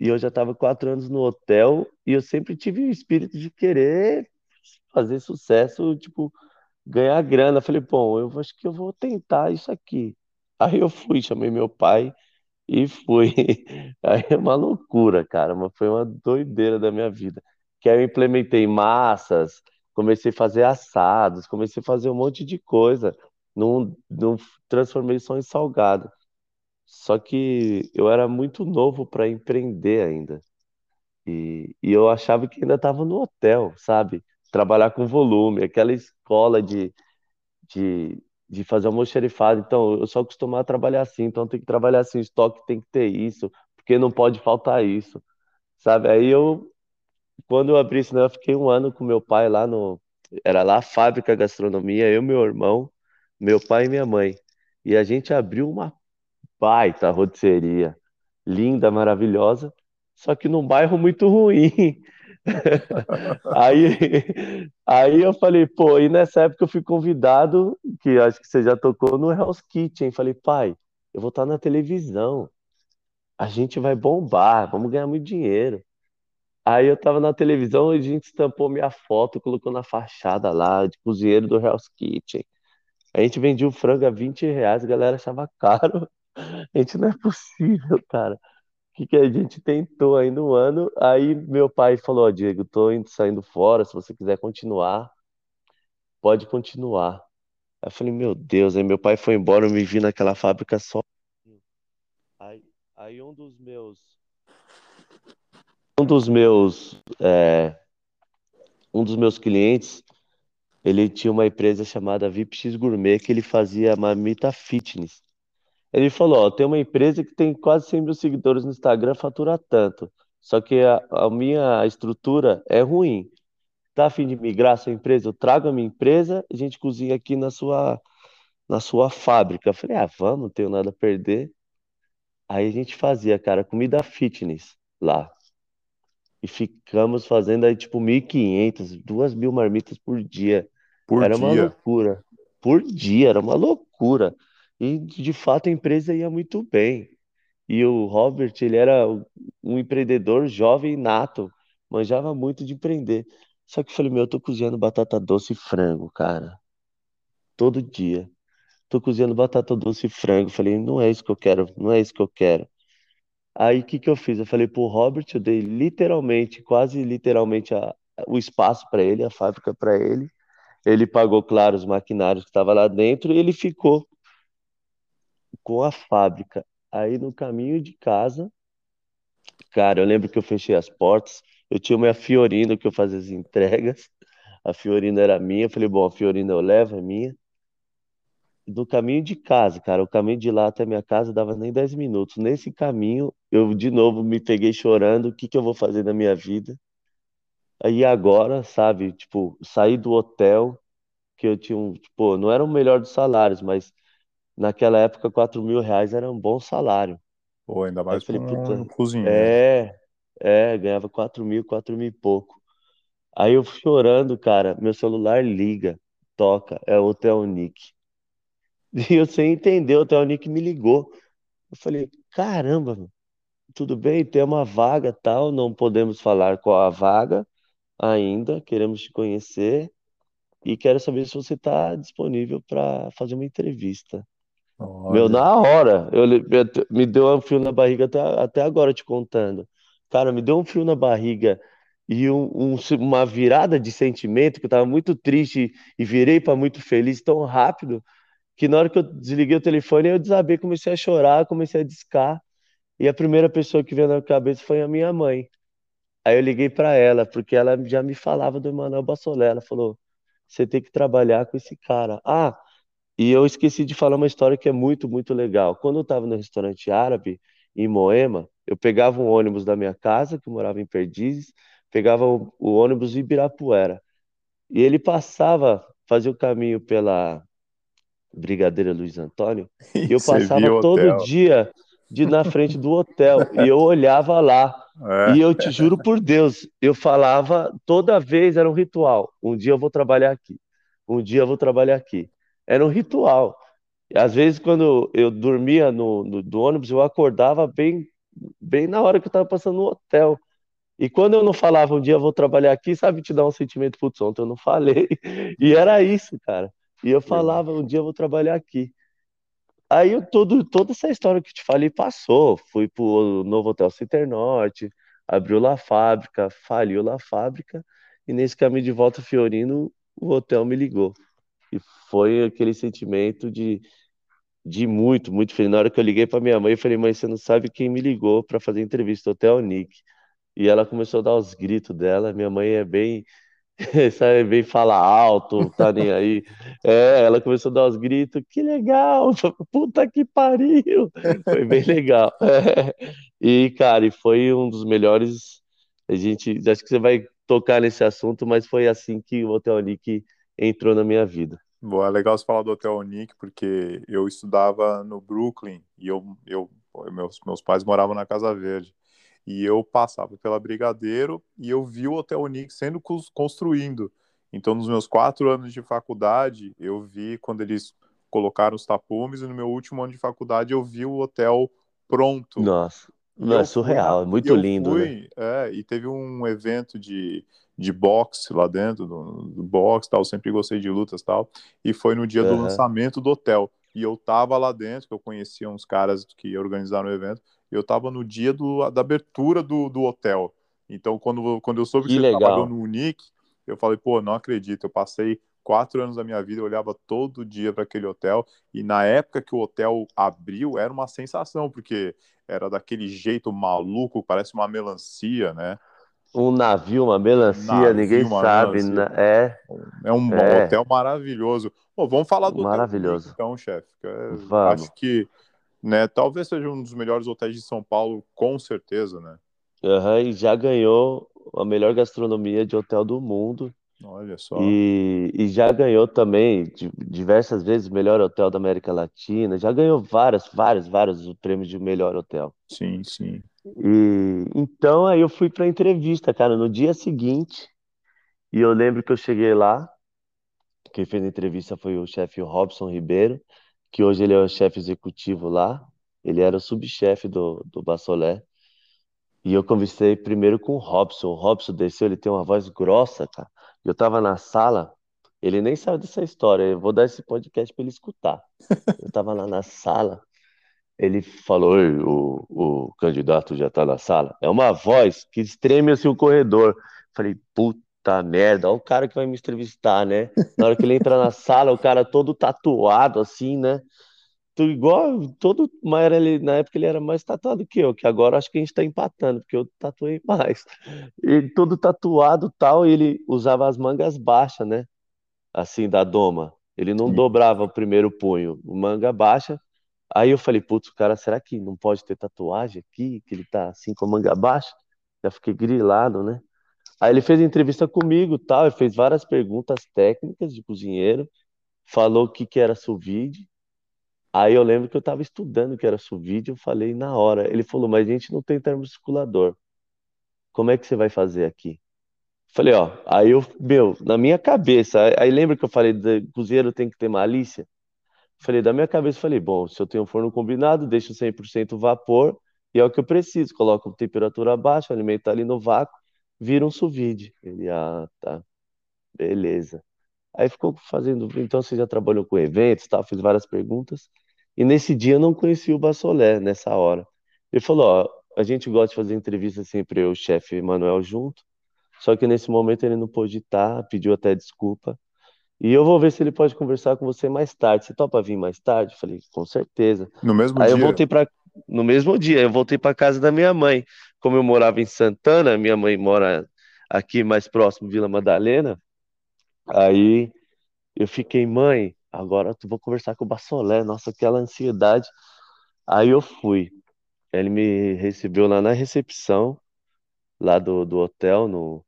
e eu já estava quatro anos no hotel e eu sempre tive o espírito de querer fazer sucesso, tipo, ganhar grana. Falei, bom, eu acho que eu vou tentar isso aqui. Aí eu fui, chamei meu pai e fui. Aí é uma loucura, cara, mas foi uma doideira da minha vida. que aí eu implementei massas, comecei a fazer assados, comecei a fazer um monte de coisa. Não, não transformei só em salgado. Só que eu era muito novo para empreender ainda. E, e eu achava que ainda estava no hotel, sabe? Trabalhar com volume, aquela escola de, de, de fazer almoxerifado. Então, eu sou acostumado a trabalhar assim, então tem que trabalhar assim, estoque tem que ter isso, porque não pode faltar isso, sabe? Aí eu, quando eu abri isso, né, eu fiquei um ano com meu pai lá no. Era lá a fábrica gastronomia, eu, meu irmão, meu pai e minha mãe. E a gente abriu uma baita rotisseria, linda, maravilhosa, só que num bairro muito ruim. aí, aí eu falei, pô, e nessa época eu fui convidado, que acho que você já tocou no Hell's Kitchen. Falei, pai, eu vou estar na televisão, a gente vai bombar, vamos ganhar muito dinheiro. Aí eu tava na televisão e a gente estampou minha foto, colocou na fachada lá, de cozinheiro do Hell's Kitchen. A gente vendia o frango a 20 reais, a galera achava caro. A gente não é possível, cara que, que a gente tentou ainda um ano. Aí meu pai falou: Ó, Diego, tô indo, saindo fora. Se você quiser continuar, pode continuar. Aí eu falei: Meu Deus. Aí meu pai foi embora. Eu me vi naquela fábrica só. Aí, aí um dos meus. Um dos meus. É, um dos meus clientes. Ele tinha uma empresa chamada VIPX Gourmet que ele fazia marmita fitness. Ele falou, ó, tem uma empresa que tem quase 100 mil seguidores no Instagram, fatura tanto. Só que a, a minha estrutura é ruim. Tá a fim de migrar sua empresa? Eu trago a minha empresa, a gente cozinha aqui na sua, na sua fábrica. Eu falei, ah, vamos, não tenho nada a perder. Aí a gente fazia, cara, comida fitness lá. E ficamos fazendo aí, tipo, 1.500, 2 mil marmitas por dia. Por Era uma dia. loucura. Por dia, era uma loucura. E de fato a empresa ia muito bem. E o Robert, ele era um empreendedor jovem nato, manjava muito de empreender. Só que eu falei, meu, eu tô cozinhando batata doce e frango, cara. Todo dia. Tô cozinhando batata doce e frango. Falei, não é isso que eu quero, não é isso que eu quero. Aí o que que eu fiz? Eu falei pro Robert, eu dei literalmente, quase literalmente a, o espaço para ele, a fábrica para ele. Ele pagou, claro, os maquinários que estavam lá dentro e ele ficou com a fábrica. Aí no caminho de casa, cara, eu lembro que eu fechei as portas, eu tinha uma Fiorino que eu fazia as entregas, a Fiorino era minha, eu falei, bom, a Fiorino eu levo, é minha. Do caminho de casa, cara, o caminho de lá até minha casa dava nem 10 minutos. Nesse caminho, eu de novo me peguei chorando, o que que eu vou fazer na minha vida? Aí agora, sabe, tipo, saí do hotel, que eu tinha um, tipo, não era o melhor dos salários, mas naquela época, 4 mil reais era um bom salário. Pô, ainda mais para um cozinheiro. é, é, ganhava 4 mil, 4 mil e pouco. Aí eu chorando, cara, meu celular liga, toca, é o Hotel Nick. E eu sem entender, o Hotel Nick me ligou. Eu falei, caramba, meu, tudo bem, tem uma vaga tal, não podemos falar qual a vaga ainda, queremos te conhecer e quero saber se você está disponível para fazer uma entrevista. Meu, Olha, na hora, eu, me deu um frio na barriga até, até agora te contando. Cara, me deu um frio na barriga e um, um- uma virada de sentimento que eu tava muito triste e virei para muito feliz tão rápido que na hora que eu desliguei o telefone eu desabei, comecei a chorar, comecei a discar e a primeira pessoa que veio na minha cabeça foi a minha mãe. Aí eu liguei para ela porque ela já me falava do Emanuel Bassolé. Ela falou: "Você tem que trabalhar com esse cara". Ah, e eu esqueci de falar uma história que é muito, muito legal. Quando eu estava no restaurante árabe, em Moema, eu pegava um ônibus da minha casa, que morava em Perdizes, pegava o, o ônibus de Ibirapuera. E ele passava, fazia o caminho pela Brigadeira Luiz Antônio, e e eu passava todo dia de na frente do hotel, e eu olhava lá. E É, eu te juro por Deus, eu falava toda vez era um ritual. Um dia eu vou trabalhar aqui. Um dia eu vou trabalhar aqui. Era um ritual. E às vezes quando eu dormia no, no do ônibus, eu acordava bem bem na hora que eu estava passando no hotel. E quando eu não falava um dia vou trabalhar aqui, sabe, te dá um sentimento, putz, ontem eu não falei. E era isso, cara. E eu falava um dia vou trabalhar aqui. Aí eu todo, toda essa história que te falei passou. Fui pro novo Hotel Center Norte, abriu lá a fábrica, faliu lá a fábrica, e nesse caminho de volta Fiorino, o hotel me ligou. E foi aquele sentimento de, de muito, muito feliz. Na hora que eu liguei para minha mãe, eu falei, mãe, você não sabe quem me ligou para fazer entrevista, Hotel Nick. E ela começou a dar os gritos dela. Minha mãe é bem sabe, vem falar alto, tá nem aí. É, ela começou a dar os gritos, que legal, puta que pariu. Foi bem legal. É. E, cara, e foi um dos melhores. A gente, acho que você vai tocar nesse assunto, mas foi assim que o Hotel Nick entrou na minha vida. Bom, é legal você falar do Hotel Nick, porque eu estudava no Brooklyn e eu, eu meus, meus pais moravam na Casa Verde. E eu passava pela Brigadeiro e eu vi o Hotel Unix sendo construindo. Então, nos meus quatro anos de faculdade, eu vi quando eles colocaram os tapumes, e no meu último ano de faculdade eu vi o hotel pronto. Nossa, não, é surreal, fui, é muito lindo. Fui, né? é, e teve um evento de, de boxe lá dentro, do, do boxe tal, sempre gostei de lutas tal, e foi no dia uhum. do lançamento do hotel. E eu tava lá dentro, que eu conhecia uns caras que organizaram o evento, eu estava no dia do, da abertura do, do hotel. Então, quando, quando eu soube que, que você trabalhou no Unique, eu falei, pô, não acredito. Eu passei quatro anos da minha vida, eu olhava todo dia para aquele hotel. E na época que o hotel abriu, era uma sensação, porque era daquele jeito maluco, parece uma melancia, né? Um navio, uma melancia, navio, ninguém sabe. Né? É. É um é. hotel maravilhoso. Pô, vamos falar do maravilhoso. Hotel, então, chefe. Acho que né? Talvez seja um dos melhores hotéis de São Paulo, com certeza, né? Uhum, e já ganhou a melhor gastronomia de hotel do mundo. Olha só. E, e já ganhou também diversas vezes o melhor hotel da América Latina. Já ganhou várias, vários, vários prêmios de melhor hotel. Sim, sim. E então aí eu fui para entrevista, cara, no dia seguinte. E eu lembro que eu cheguei lá. Quem fez a entrevista foi o chefe Robson Ribeiro que hoje ele é o chefe executivo lá. Ele era o subchefe do, do Bassolé. E eu conversei primeiro com o Robson. O Robson desceu, ele tem uma voz grossa, cara. Eu tava na sala, ele nem sabe dessa história. Eu vou dar esse podcast para ele escutar. Eu tava lá na sala, ele falou: o, o candidato já tá na sala. É uma voz que estreme assim o corredor. Falei, Puta merda, olha o cara que vai me entrevistar, né? Na hora que ele entra na sala, o cara todo tatuado, assim, né? Tu, igual, todo, mas ele, na época ele era mais tatuado que eu, que agora acho que a gente tá empatando, porque eu tatuei mais. Ele todo tatuado tal, e ele usava as mangas baixas, né? Assim, da doma. Ele não Sim. dobrava o primeiro punho, manga baixa. Aí eu falei, putz, o cara, será que não pode ter tatuagem aqui? Que ele tá assim com a manga baixa? Já fiquei grilado, né? Aí ele fez entrevista comigo, tal, ele fez várias perguntas técnicas de cozinheiro, falou o que que era sous vide. Aí eu lembro que eu estava estudando que era sous vide, eu falei na hora. Ele falou: "Mas a gente não tem termocirculador. Como é que você vai fazer aqui?" Falei, ó, aí eu, meu, na minha cabeça, aí lembra que eu falei, cozinheiro tem que ter malícia? Falei, da minha cabeça, falei, bom, se eu tenho um forno combinado, deixo 100% vapor, e é o que eu preciso, coloco temperatura baixa, alimento ali no vácuo, vira um sous-vide. Ele, ah, tá, beleza. Aí ficou fazendo, então você já trabalhou com eventos, tal, fiz várias perguntas. E nesse dia eu não conheci o Bassolé, nessa hora. Ele falou, ó, a gente gosta de fazer entrevista sempre eu, o chefe Manuel junto, só que nesse momento ele não pôde estar, pediu até desculpa. E eu vou ver se ele pode conversar com você mais tarde. Você topa vir mais tarde? Falei, com certeza. No mesmo Aí dia. eu voltei para no mesmo dia, eu voltei para casa da minha mãe como eu morava em Santana, minha mãe mora aqui mais próximo, Vila Madalena, aí eu fiquei, mãe, agora tu vou conversar com o Bassolé, nossa, aquela ansiedade. Aí eu fui. Ele me recebeu lá na recepção, lá do, do hotel, no,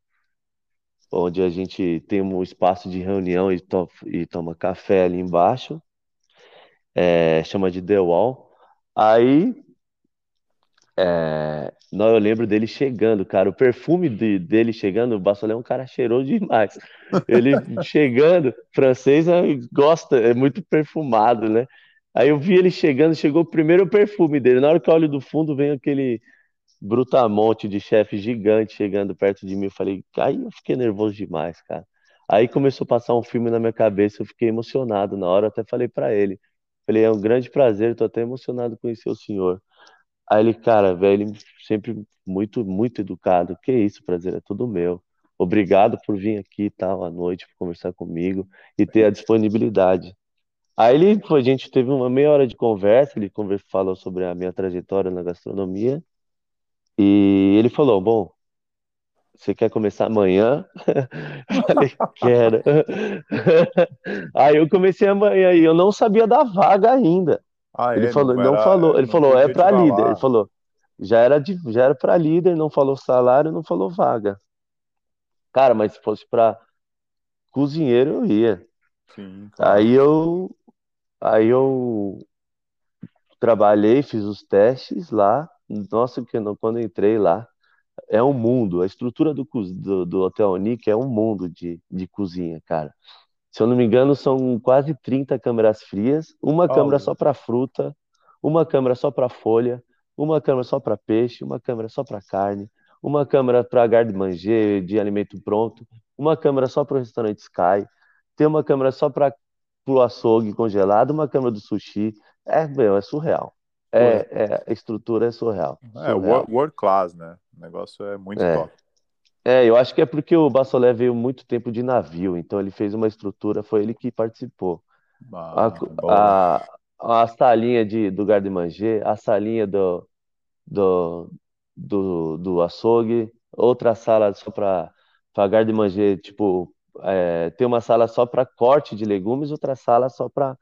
onde a gente tem um espaço de reunião e, to, e toma café ali embaixo, é, chama de The Wall. Aí é, não, eu lembro dele chegando, cara. O perfume de, dele chegando, o Bassolé é um cara cheiroso demais. Ele chegando, francês gosta, é muito perfumado, né? Aí eu vi ele chegando, chegou o primeiro perfume dele. Na hora que eu olho do fundo, vem aquele brutamonte de chefe gigante chegando perto de mim. Eu falei, aí eu fiquei nervoso demais, cara. Aí começou a passar um filme na minha cabeça, eu fiquei emocionado na hora, até falei para ele. Falei, é um grande prazer, tô até emocionado conhecer o senhor. Aí ele, cara, velho, ele sempre muito, muito educado. Que isso, prazer, é tudo meu. Obrigado por vir aqui tal à noite para conversar comigo e ter a disponibilidade. Aí ele, a gente teve uma meia hora de conversa, ele conver- falou sobre a minha trajetória na gastronomia e ele falou, bom, você quer começar amanhã? Eu falei, quero. Aí eu comecei amanhã e eu não sabia da vaga ainda. Ah, Ele é? falou, Não era, falou, ele não falou, é para líder. Ele falou, já era de, já era para líder, não falou salário, não falou vaga. Cara, mas se fosse para cozinheiro eu ia. Sim, claro. Aí eu, aí eu trabalhei, fiz os testes lá. Nossa, que quando entrei lá, é um mundo. A estrutura do, do, do Hotel Nick é um mundo de, de cozinha, cara. Se eu não me engano, são quase 30 câmeras frias, uma câmera Oh, só para fruta, uma câmera só para folha, uma câmera só para peixe, uma câmera só para carne, uma câmera para garde-manger de alimento pronto, uma câmera só para o restaurante Sky, tem uma câmera só para o açougue congelado, uma câmera do sushi. É, meu, é surreal. é, É, a estrutura é surreal, é surreal. world class, né? O negócio é muito É. top. É, eu acho que é porque o Bassolé veio muito tempo de navio, então ele fez uma estrutura, foi ele que participou. A, Ah, a, a salinha de, do Garde-Manger, a salinha do, do, do, do açougue, outra sala só para Garde-Manger, tipo, é, tem uma sala só para corte de legumes, outra sala só para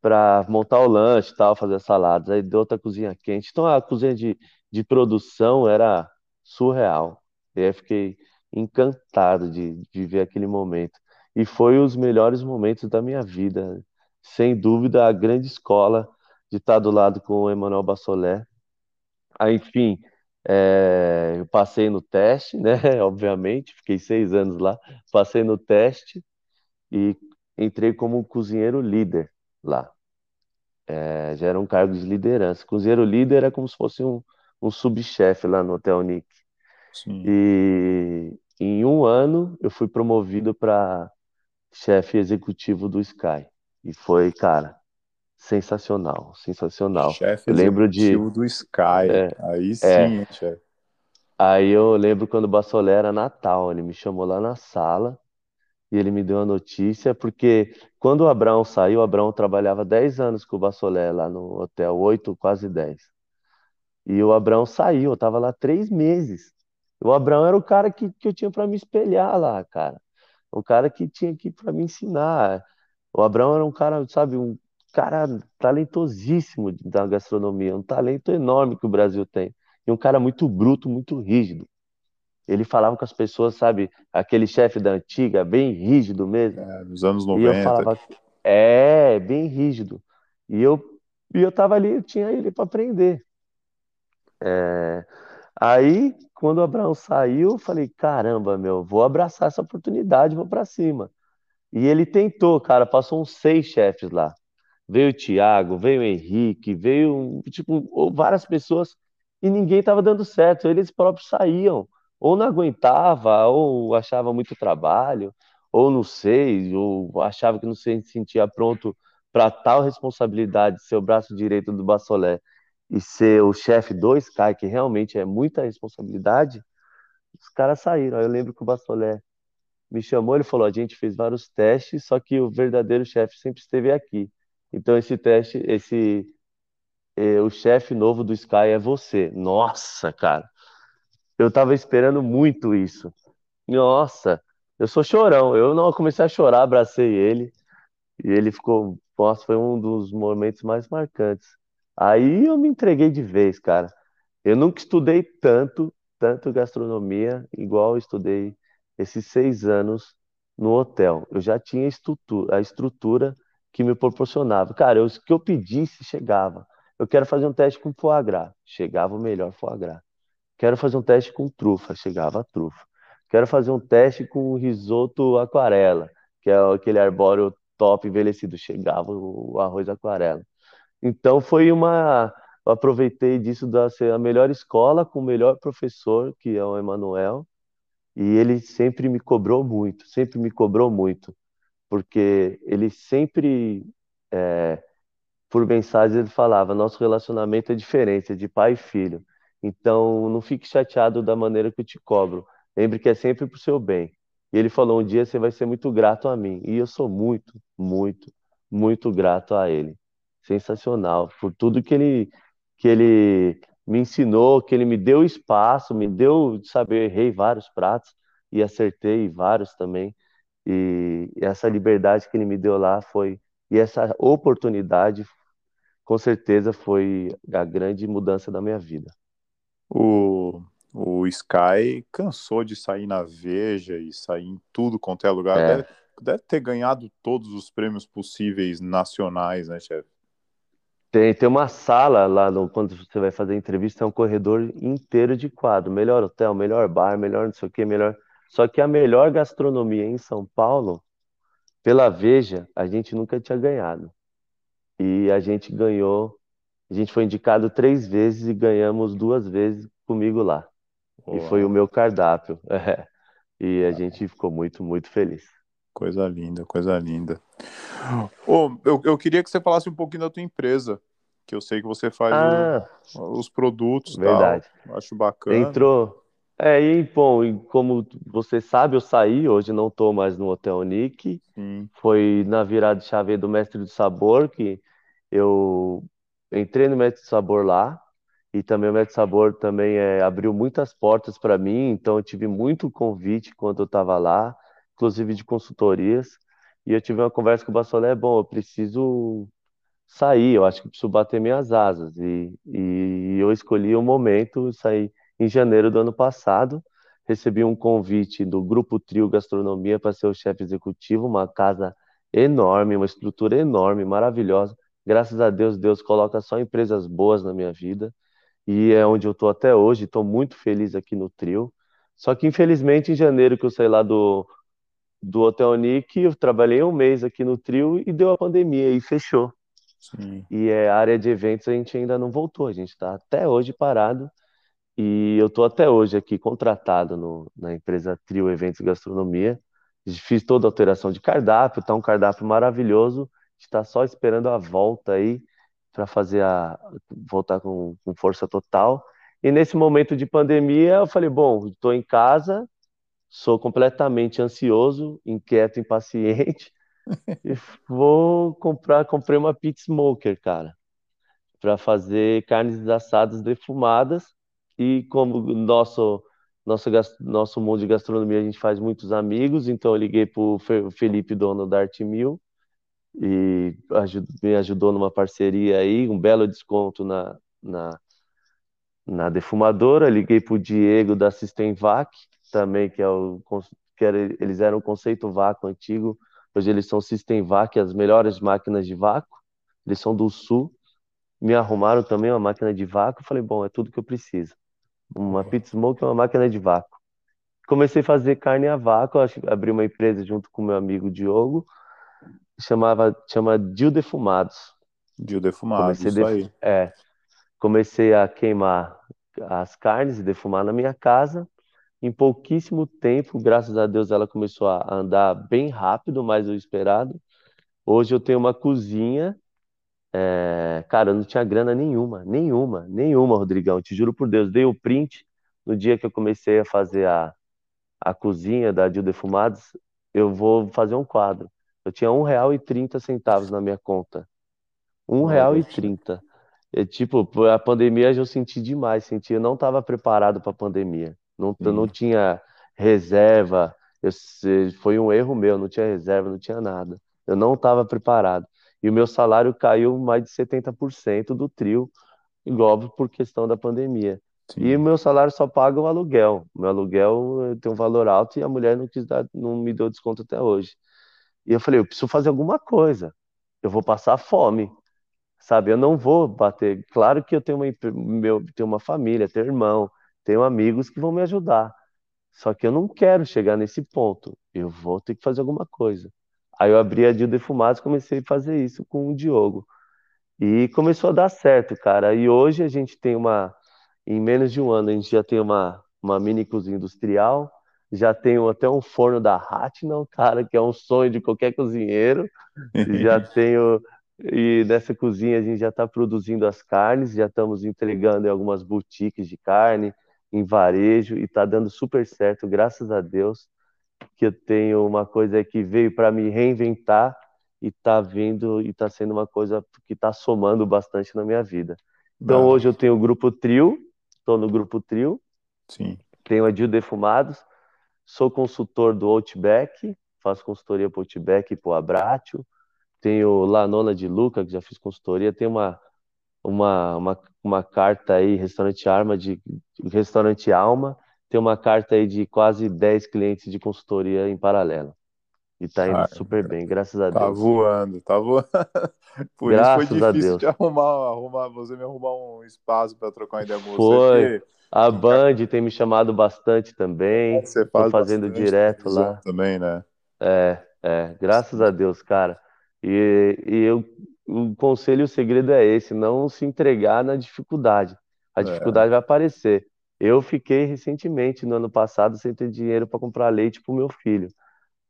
para montar o lanche e tal, fazer as saladas. Aí deu outra cozinha quente. Então a cozinha de, de produção era surreal. E aí fiquei encantado de, de ver aquele momento. E foi os melhores momentos da minha vida. Sem dúvida, a grande escola de estar do lado com o Emmanuel Bassolé. Aí, enfim, é, eu passei no teste, né? Obviamente, fiquei seis anos lá. Passei no teste e entrei como cozinheiro líder lá. É, já era um cargo de liderança. Cozinheiro líder é como se fosse um, um subchefe lá no Hotel Nick. Sim. E em um ano eu fui promovido para chefe executivo do Sky. E foi, cara, sensacional, sensacional. Chefe Eu lembro de. executivo do Sky. Aí É, sim, hein, chefe. aí eu lembro quando o Bassolé era Natal, ele me chamou lá na sala e ele me deu a notícia, porque quando o Abraão saiu, o Abraão trabalhava 10 anos com o Bassolé lá no hotel, 8, quase 10. E o Abraão saiu, eu tava lá três meses. O Abraão era o cara que, que eu tinha para me espelhar lá, cara. O cara que tinha aqui para me ensinar. O Abraão era um cara, sabe, um cara talentosíssimo da gastronomia, um talento enorme que o Brasil tem. E um cara muito bruto, muito rígido. Ele falava com as pessoas, sabe, aquele chefe da antiga, bem rígido mesmo. É, nos anos E eu 90. falava, é, bem rígido. E eu, e eu tava ali, eu tinha ele para aprender. Aí, quando o Abraão saiu, eu falei, caramba, meu, vou abraçar essa oportunidade, vou para cima. E ele tentou, cara, passou uns seis chefes lá. Veio o Thiago, veio o Henrique, veio, tipo, várias pessoas e ninguém estava dando certo. Eles próprios saíam, ou não aguentava, ou achava muito trabalho, ou não sei, ou achava que não se sentia pronto para tal responsabilidade, ser o braço direito do Bassolé e ser o chefe do Sky, que realmente é muita responsabilidade. Os caras saíram. Aí eu lembro que o Bassolé me chamou, ele falou: a gente fez vários testes, só que o verdadeiro chefe sempre esteve aqui. Então esse teste, esse eh, o chefe novo do Sky é você. Nossa, cara, eu tava esperando muito isso. Nossa, eu sou chorão. Eu não comecei a chorar, abracei ele e ele ficou, nossa, foi um dos momentos mais marcantes. Aí eu me entreguei de vez, cara. Eu nunca estudei tanto, tanto gastronomia, igual eu estudei esses seis anos no hotel. Eu já tinha estrutura, a estrutura que me proporcionava. Cara, o que eu pedisse, chegava. Eu quero fazer um teste com foie gras. Chegava o melhor foie gras. Quero fazer um teste com trufa. Chegava a trufa. Quero fazer um teste com risoto aquarela, que é aquele arbóreo top envelhecido. Chegava o arroz aquarela. Então foi uma. Eu aproveitei disso da ser a melhor escola com o melhor professor, que é o Emanuel, e ele sempre me cobrou muito, sempre me cobrou muito, porque ele sempre por mensagem ele falava: nosso relacionamento é diferente, é de pai e filho. Então, não fique chateado da maneira que eu te cobro. Lembre que é sempre para o seu bem. E ele falou: um dia você vai ser muito grato a mim. E eu sou muito, muito, muito grato a ele. Sensacional por tudo que ele que ele me ensinou, que ele me deu espaço, me deu, sabe, eu errei vários pratos e acertei vários também. E essa liberdade que ele me deu lá foi e essa oportunidade com certeza foi a grande mudança da minha vida. O, o Sky cansou de sair na Veja e sair em tudo quanto é lugar. É. Deve, deve ter ganhado todos os prêmios possíveis nacionais, né, chefe? Tem, tem uma sala lá, no, quando você vai fazer entrevista, é um corredor inteiro de quadro. Melhor hotel, melhor bar, melhor não sei o que, melhor. Só que a melhor gastronomia em São Paulo, pela Veja, a gente nunca tinha ganhado. E a gente ganhou, a gente foi indicado três vezes e ganhamos duas vezes comigo lá. E foi o meu cardápio. É. E a gente ficou muito, muito feliz. Coisa linda, coisa linda. Oh, eu, eu queria que você falasse um pouquinho da tua empresa, que eu sei que você faz ah, o, os produtos verdade. Tal. Acho bacana. Entrou. É, e bom, como você sabe, eu saí, hoje não estou mais no Hotel Nick. Sim. Foi na virada de chave do Mestre do Sabor que eu entrei no Mestre do Sabor lá, e também o Mestre Sabor também é, abriu muitas portas para mim, então eu tive muito convite quando eu estava lá, inclusive de consultorias, e eu tive uma conversa com o Bassolé, bom, eu preciso sair, eu acho que preciso bater minhas asas, e, e eu escolhi o momento, saí em janeiro do ano passado, recebi um convite do Grupo Trio Gastronomia para ser o chefe executivo, uma casa enorme, uma estrutura enorme, maravilhosa, graças a Deus, Deus coloca só empresas boas na minha vida, e é onde eu estou até hoje, estou muito feliz aqui no trio. Só que infelizmente em janeiro que eu saí lá do, do Hotel Nick, eu trabalhei um mês aqui no trio e deu a pandemia e fechou. Sim. E é, a área de eventos a gente ainda não voltou, a gente está até hoje parado e eu estou até hoje aqui contratado no, na empresa Trio Eventos Gastronomia. Fiz toda a alteração de cardápio, está um cardápio maravilhoso, está só esperando a volta aí para fazer a voltar com, com, força total. E nesse momento de pandemia, eu falei, bom, estou em casa, sou completamente ansioso, inquieto, impaciente, e vou comprar, comprei uma pit smoker, cara, para fazer carnes assadas defumadas. E como nosso nosso nosso mundo de gastronomia a gente faz muitos amigos, então eu liguei para o Felipe, dono da Art Mil, e me ajudou numa parceria aí, um belo desconto na, na, na defumadora. Liguei para o Diego da Systemvac, também, que é o que era, eles eram o conceito vácuo antigo, hoje eles são Systemvac, as melhores máquinas de vácuo, eles são do sul. Me arrumaram também uma máquina de vácuo, falei, bom, é tudo que eu preciso. Uma pit smoke é uma máquina de vácuo. Comecei a fazer carne a vácuo, abri uma empresa junto com meu amigo Diogo, chamava chama Dil Defumados. Dil Defumados, isso aí. É, comecei a queimar as carnes e defumar na minha casa. Em pouquíssimo tempo, graças a Deus, ela começou a andar bem rápido, mais do esperado. Hoje eu tenho uma cozinha. É... Cara, eu não tinha grana nenhuma, nenhuma, nenhuma, Rodrigão. Te juro por Deus, dei o print no dia que eu comecei a fazer a, a cozinha da Dil Defumados. Eu vou fazer um quadro. Eu tinha um real e trinta centavos na minha conta. Um real e trinta. É, tipo, a pandemia eu senti demais, senti, eu não estava preparado para a pandemia. Não, não tinha reserva. Eu, foi um erro meu, não tinha reserva, não tinha nada. Eu não estava preparado. E o meu salário caiu mais de 70% do trio, igual por questão da pandemia. Sim. E o meu salário só paga o aluguel. Meu aluguel tem um valor alto e a mulher não quis dar, não me deu desconto até hoje. E eu falei, eu preciso fazer alguma coisa. Eu vou passar fome, sabe? Eu não vou bater. Claro que eu tenho uma, meu, tenho uma família, tenho irmão, tenho amigos que vão me ajudar. Só que eu não quero chegar nesse ponto. Eu vou ter que fazer alguma coisa. Aí eu abri a Dil Defumados e comecei a fazer isso com o Diogo. E começou a dar certo, cara. E hoje a gente tem uma. Em menos de um ano, a gente já tem uma, uma mini cozinha industrial já tenho até um forno da Hatnall, cara, que é um sonho de qualquer cozinheiro. já tenho E nessa cozinha a gente já está produzindo as carnes, já estamos entregando em algumas boutiques de carne, em varejo, e está dando super certo, graças a Deus, que eu tenho uma coisa que veio para me reinventar e está vindo e está sendo uma coisa que está somando bastante na minha vida. Então ah. hoje eu tenho o grupo Trio, estou no grupo Trio. Sim. Tenho a Dil Defumados, sou consultor do Outback, faço consultoria para o Outback e para o Abratio. Tenho lá a Nona de Luca, que já fiz consultoria. Tem uma, uma, uma, uma carta aí, restaurante Arma de restaurante Alma. Tem uma carta aí de quase 10 clientes de consultoria em paralelo. E tá indo super bem, graças a tá Deus. Tá voando, tá voando. Por graças isso foi difícil de arrumar, arrumar, você me arrumar um espaço para trocar uma ideia com foi. você. A Band tem me chamado bastante também. É, você faz Tô fazendo direto lá. Também, né? É, é, graças a Deus, cara. E, e eu, o conselho, o segredo é esse, não se entregar na dificuldade. A é. dificuldade é. vai aparecer. Eu fiquei recentemente, no ano passado, sem ter dinheiro para comprar leite para o meu filho.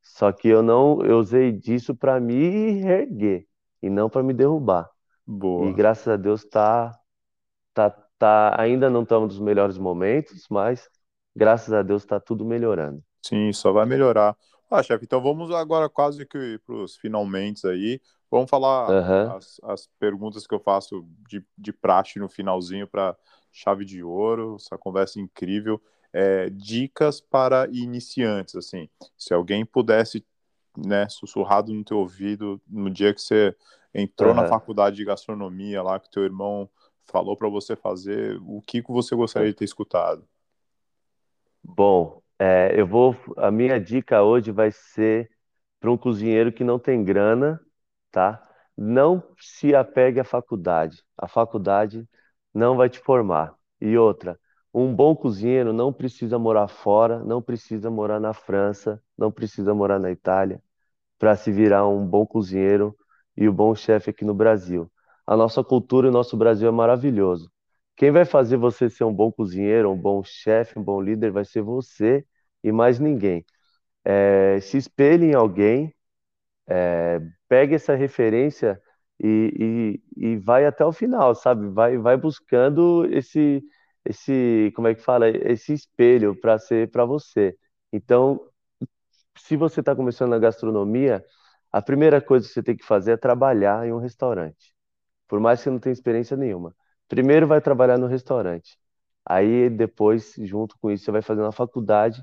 Só que eu não, eu usei disso para me erguer e não para me derrubar. Boa. E graças a Deus tá, tá, tá, ainda não estamos nos melhores momentos, mas graças a Deus está tudo melhorando. Sim, só vai melhorar. Ah, chefe, então vamos agora quase que para os finalmente aí. Vamos falar uhum. as, as, perguntas que eu faço de, de praxe no finalzinho para chave de ouro, essa conversa incrível é, dicas para iniciantes, assim, se alguém pudesse, né, sussurrado no teu ouvido no dia que você entrou uhum. na faculdade de gastronomia lá que teu irmão falou para você fazer, o que você gostaria de ter escutado? Bom, é, eu vou, a minha dica hoje vai ser para um cozinheiro que não tem grana, tá? Não se apegue à faculdade. A faculdade não vai te formar. E outra, um bom cozinheiro não precisa morar fora, não precisa morar na França, não precisa morar na Itália para se virar um bom cozinheiro e um bom chefe aqui no Brasil. A nossa cultura e o nosso Brasil é maravilhoso. Quem vai fazer você ser um bom cozinheiro, um bom chefe, um bom líder vai ser você e mais ninguém. É, se espelhe em alguém, é, pegue essa referência e, e, e vai até o final, sabe? Vai, vai buscando esse esse, como é que fala, esse espelho para ser para você. Então, se você está começando na gastronomia, a primeira coisa que você tem que fazer é trabalhar em um restaurante. Por mais que você não tenha experiência nenhuma. Primeiro vai trabalhar no restaurante. Aí depois, junto com isso, você vai fazer uma faculdade,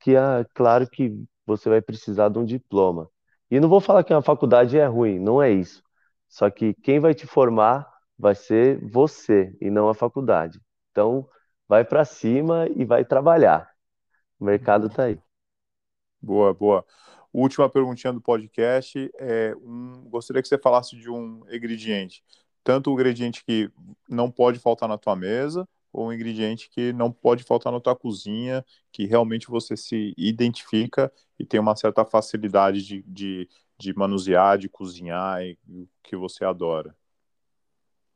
que é claro que você vai precisar de um diploma. E não vou falar que uma faculdade é ruim, não é isso. Só que quem vai te formar vai ser você e não a faculdade. Então, vai para cima e vai trabalhar. O mercado está aí. Boa, boa. Última perguntinha do podcast. É um, gostaria que você falasse de um ingrediente. Tanto o ingrediente que não pode faltar na tua mesa, ou um ingrediente que não pode faltar na tua cozinha, que realmente você se identifica e tem uma certa facilidade de, de, de manusear, de cozinhar e que você adora.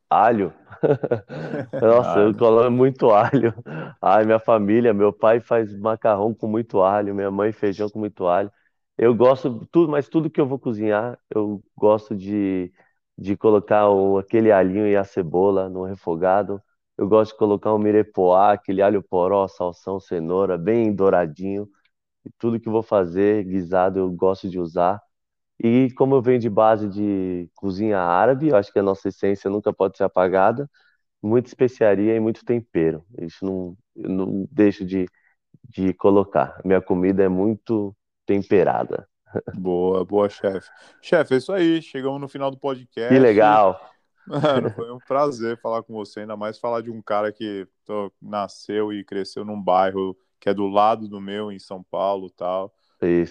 Alho. Nossa, eu coloco muito alho. Ai, minha família, meu pai faz macarrão com muito alho, minha mãe feijão com muito alho. Eu gosto tudo, mas tudo que eu vou cozinhar, eu gosto de, de colocar o, aquele alhinho e a cebola no refogado. Eu gosto de colocar um mirepoix, aquele alho poró, salsão, cenoura, bem douradinho. E tudo que eu vou fazer guisado eu gosto de usar. E como eu venho de base de cozinha árabe, eu acho que a nossa essência nunca pode ser apagada, muita especiaria e muito tempero. Isso não, eu não deixo de, de colocar. Minha comida é muito temperada. Boa, boa, chefe. Chefe, é isso aí. Chegamos no final do podcast. Que legal. Mano, foi um prazer falar com você, ainda mais falar de um cara que tô, nasceu e cresceu num bairro que é do lado do meu, em São Paulo tal.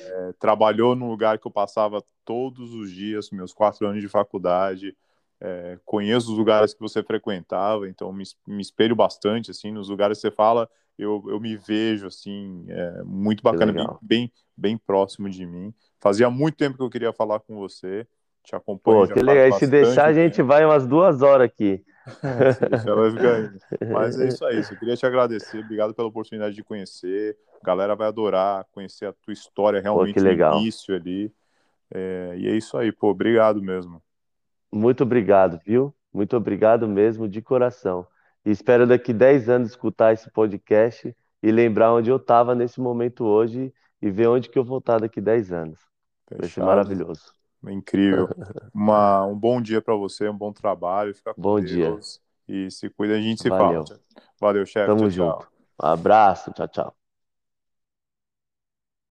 É, trabalhou num lugar que eu passava todos os dias, meus quatro anos de faculdade. É, conheço os lugares que você frequentava, então me, me, espelho bastante, assim, nos lugares que você fala, eu, eu me vejo, assim, é, muito bacana, bem, bem, bem, próximo de mim. Fazia muito tempo que eu queria falar com você, te acompanho. Pô, que legal, se deixar a gente vai umas duas horas aqui. ficar Mas é isso aí, eu queria te agradecer, obrigado pela oportunidade de conhecer, a galera vai adorar conhecer a tua história realmente Pô, no início ali. É, e é isso aí, pô, obrigado mesmo. Muito obrigado, viu? Muito obrigado mesmo, de coração. E espero daqui 10 anos escutar esse podcast e lembrar onde eu estava nesse momento hoje e ver onde que eu vou estar daqui 10 anos. Vai ser maravilhoso. Incrível. Uma, um bom dia para você, um bom trabalho. Fica com bom Deus. dia. E se cuida, a gente se Valeu. fala. Valeu, chefe. Tamo tchau, junto. tchau. Um abraço. Tchau, tchau.